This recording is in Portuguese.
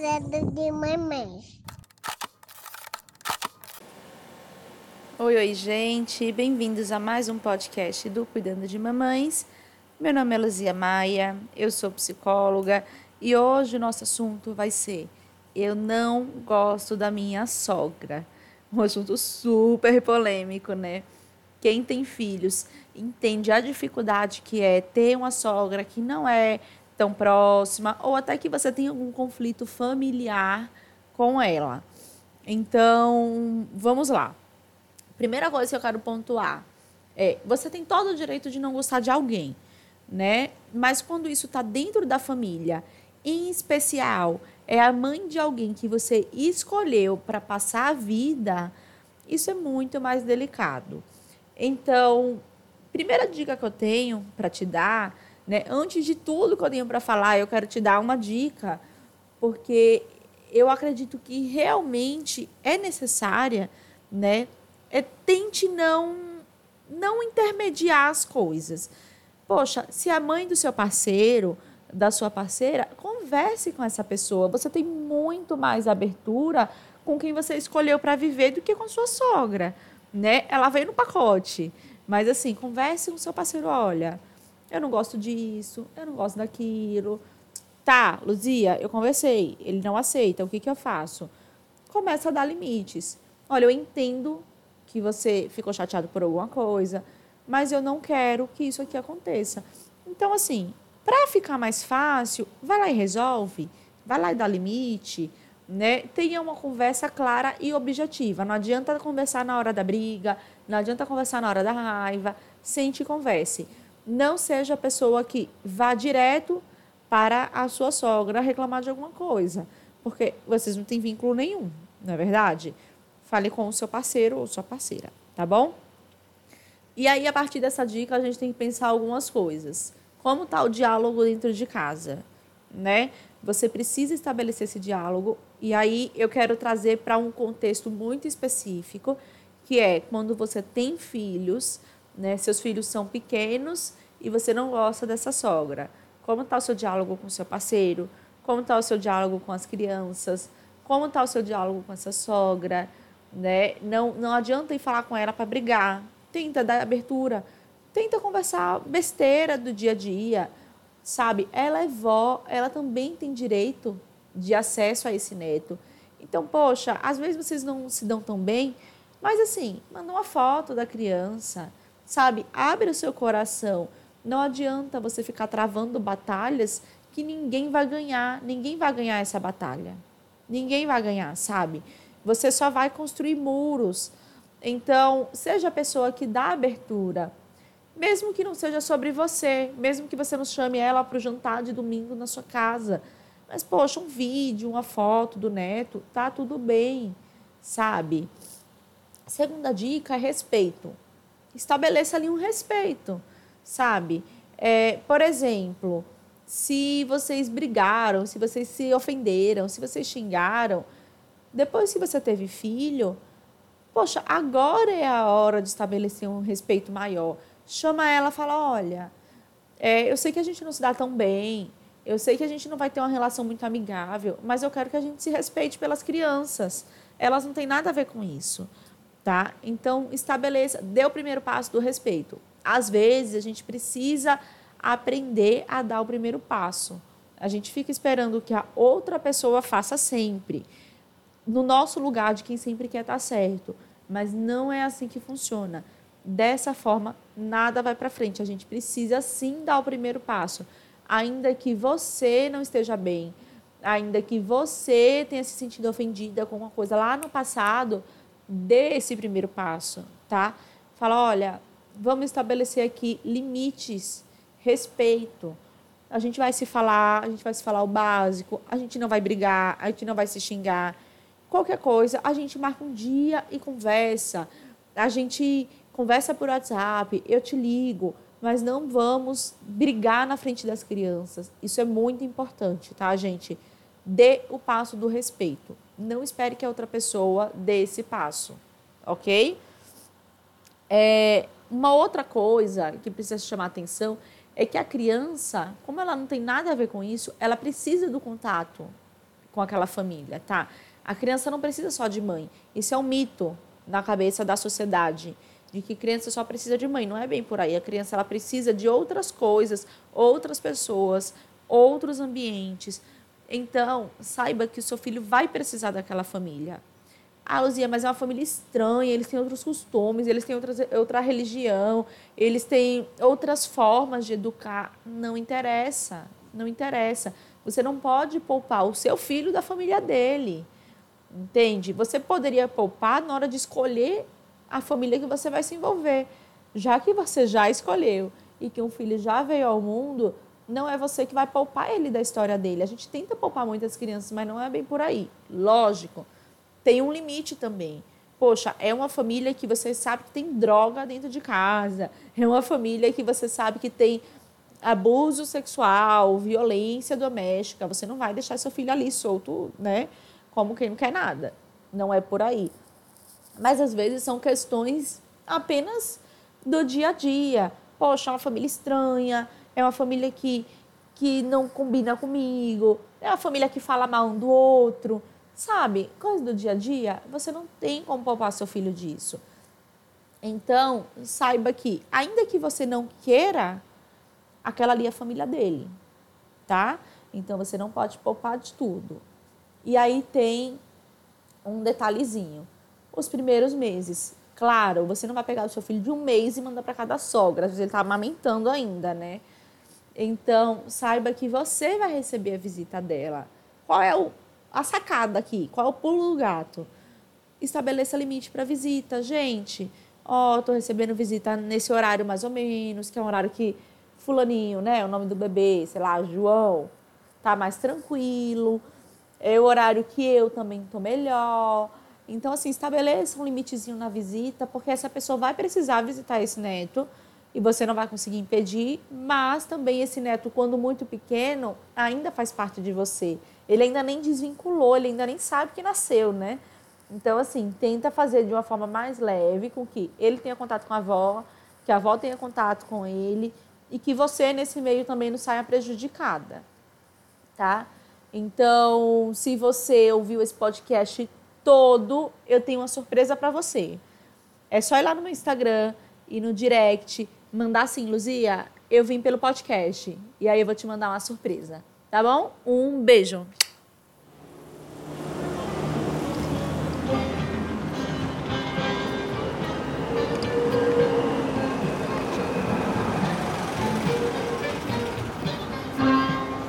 cuidando de mamães. Oi, oi, gente. Bem-vindos a mais um podcast do Cuidando de Mamães. Meu nome é Luzia Maia, eu sou psicóloga e hoje o nosso assunto vai ser Eu não gosto da minha sogra. Um assunto super polêmico, né? Quem tem filhos entende a dificuldade que é ter uma sogra que não é tão próxima ou até que você tem algum conflito familiar com ela. Então, vamos lá. Primeira coisa que eu quero pontuar é: você tem todo o direito de não gostar de alguém, né? Mas quando isso está dentro da família, em especial é a mãe de alguém que você escolheu para passar a vida, isso é muito mais delicado. Então, primeira dica que eu tenho para te dar, né, antes de tudo que eu tenho para falar, eu quero te dar uma dica, porque eu acredito que realmente é necessária, né? É, tente não não intermediar as coisas. Poxa, se a mãe do seu parceiro, da sua parceira, converse com essa pessoa. Você tem muito mais abertura com quem você escolheu para viver do que com sua sogra, né? Ela veio no pacote. Mas assim, converse com seu parceiro, olha, eu não gosto disso, eu não gosto daquilo. Tá, Luzia, eu conversei, ele não aceita, o que, que eu faço? Começa a dar limites. Olha, eu entendo que você ficou chateado por alguma coisa, mas eu não quero que isso aqui aconteça. Então, assim, para ficar mais fácil, vai lá e resolve, vai lá e dá limite, né? Tenha uma conversa clara e objetiva. Não adianta conversar na hora da briga, não adianta conversar na hora da raiva, sente e converse. Não seja a pessoa que vá direto para a sua sogra reclamar de alguma coisa, porque vocês não têm vínculo nenhum, não é verdade? Fale com o seu parceiro ou sua parceira, tá bom? E aí, a partir dessa dica, a gente tem que pensar algumas coisas. Como está o diálogo dentro de casa, né? Você precisa estabelecer esse diálogo. E aí, eu quero trazer para um contexto muito específico, que é quando você tem filhos, né? Seus filhos são pequenos e você não gosta dessa sogra. Como está o seu diálogo com o seu parceiro? Como está o seu diálogo com as crianças? Como está o seu diálogo com essa sogra? né? Não, não adianta ir falar com ela para brigar. Tenta dar abertura. Tenta conversar besteira do dia a dia, sabe? Ela é vó, ela também tem direito de acesso a esse neto. Então, poxa, às vezes vocês não se dão tão bem, mas assim, manda uma foto da criança, sabe? Abre o seu coração. Não adianta você ficar travando batalhas que ninguém vai ganhar, ninguém vai ganhar essa batalha. Ninguém vai ganhar, sabe? Você só vai construir muros. Então, seja a pessoa que dá abertura, mesmo que não seja sobre você, mesmo que você não chame ela para o jantar de domingo na sua casa. Mas, poxa, um vídeo, uma foto do neto, tá tudo bem, sabe? Segunda dica é respeito. Estabeleça ali um respeito, sabe? É, por exemplo, se vocês brigaram, se vocês se ofenderam, se vocês xingaram, depois que você teve filho, poxa, agora é a hora de estabelecer um respeito maior. Chama ela fala: olha, é, eu sei que a gente não se dá tão bem, eu sei que a gente não vai ter uma relação muito amigável, mas eu quero que a gente se respeite pelas crianças. Elas não têm nada a ver com isso, tá? Então, estabeleça, dê o primeiro passo do respeito. Às vezes, a gente precisa aprender a dar o primeiro passo. A gente fica esperando que a outra pessoa faça sempre no nosso lugar de quem sempre quer estar certo. Mas não é assim que funciona. Dessa forma, nada vai para frente. A gente precisa sim dar o primeiro passo. Ainda que você não esteja bem, ainda que você tenha se sentido ofendida com uma coisa lá no passado, dê esse primeiro passo, tá? Fala, olha, vamos estabelecer aqui limites, respeito. A gente vai se falar, a gente vai se falar o básico, a gente não vai brigar, a gente não vai se xingar Qualquer coisa, a gente marca um dia e conversa. A gente conversa por WhatsApp, eu te ligo, mas não vamos brigar na frente das crianças. Isso é muito importante, tá, gente? Dê o passo do respeito. Não espere que a outra pessoa dê esse passo, ok? É, uma outra coisa que precisa chamar atenção é que a criança, como ela não tem nada a ver com isso, ela precisa do contato com aquela família, tá? A criança não precisa só de mãe. Isso é um mito na cabeça da sociedade de que criança só precisa de mãe. Não é bem por aí. A criança ela precisa de outras coisas, outras pessoas, outros ambientes. Então, saiba que o seu filho vai precisar daquela família. Ah, Luzia, mas é uma família estranha, eles têm outros costumes, eles têm outras, outra religião, eles têm outras formas de educar. Não interessa, não interessa. Você não pode poupar o seu filho da família dele. Entende? Você poderia poupar na hora de escolher a família que você vai se envolver. Já que você já escolheu e que um filho já veio ao mundo, não é você que vai poupar ele da história dele. A gente tenta poupar muitas crianças, mas não é bem por aí. Lógico, tem um limite também. Poxa, é uma família que você sabe que tem droga dentro de casa, é uma família que você sabe que tem abuso sexual, violência doméstica. Você não vai deixar seu filho ali solto, né? Como quem não quer nada. Não é por aí mas às vezes são questões apenas do dia a dia. Poxa, é uma família estranha, é uma família que, que não combina comigo, é uma família que fala mal um do outro, sabe? Coisa do dia a dia, você não tem como poupar seu filho disso. Então, saiba que, ainda que você não queira, aquela ali é a família dele, tá? Então, você não pode poupar de tudo. E aí tem um detalhezinho os primeiros meses. Claro, você não vai pegar o seu filho de um mês e mandar para cada sogra, às vezes ele está amamentando ainda, né? Então, saiba que você vai receber a visita dela. Qual é o, a sacada aqui? Qual é o pulo do gato? Estabeleça limite para visita. Gente, ó, oh, tô recebendo visita nesse horário mais ou menos, que é um horário que fulaninho, né, o nome do bebê, sei lá, João, tá mais tranquilo. É o horário que eu também tô melhor. Então, assim, estabeleça um limitezinho na visita, porque essa pessoa vai precisar visitar esse neto e você não vai conseguir impedir, mas também esse neto, quando muito pequeno, ainda faz parte de você. Ele ainda nem desvinculou, ele ainda nem sabe que nasceu, né? Então, assim, tenta fazer de uma forma mais leve, com que ele tenha contato com a avó, que a avó tenha contato com ele e que você, nesse meio, também não saia prejudicada, tá? Então, se você ouviu esse podcast todo, eu tenho uma surpresa para você. É só ir lá no meu Instagram e no direct, mandar assim, Luzia, eu vim pelo podcast. E aí eu vou te mandar uma surpresa. Tá bom? Um beijo.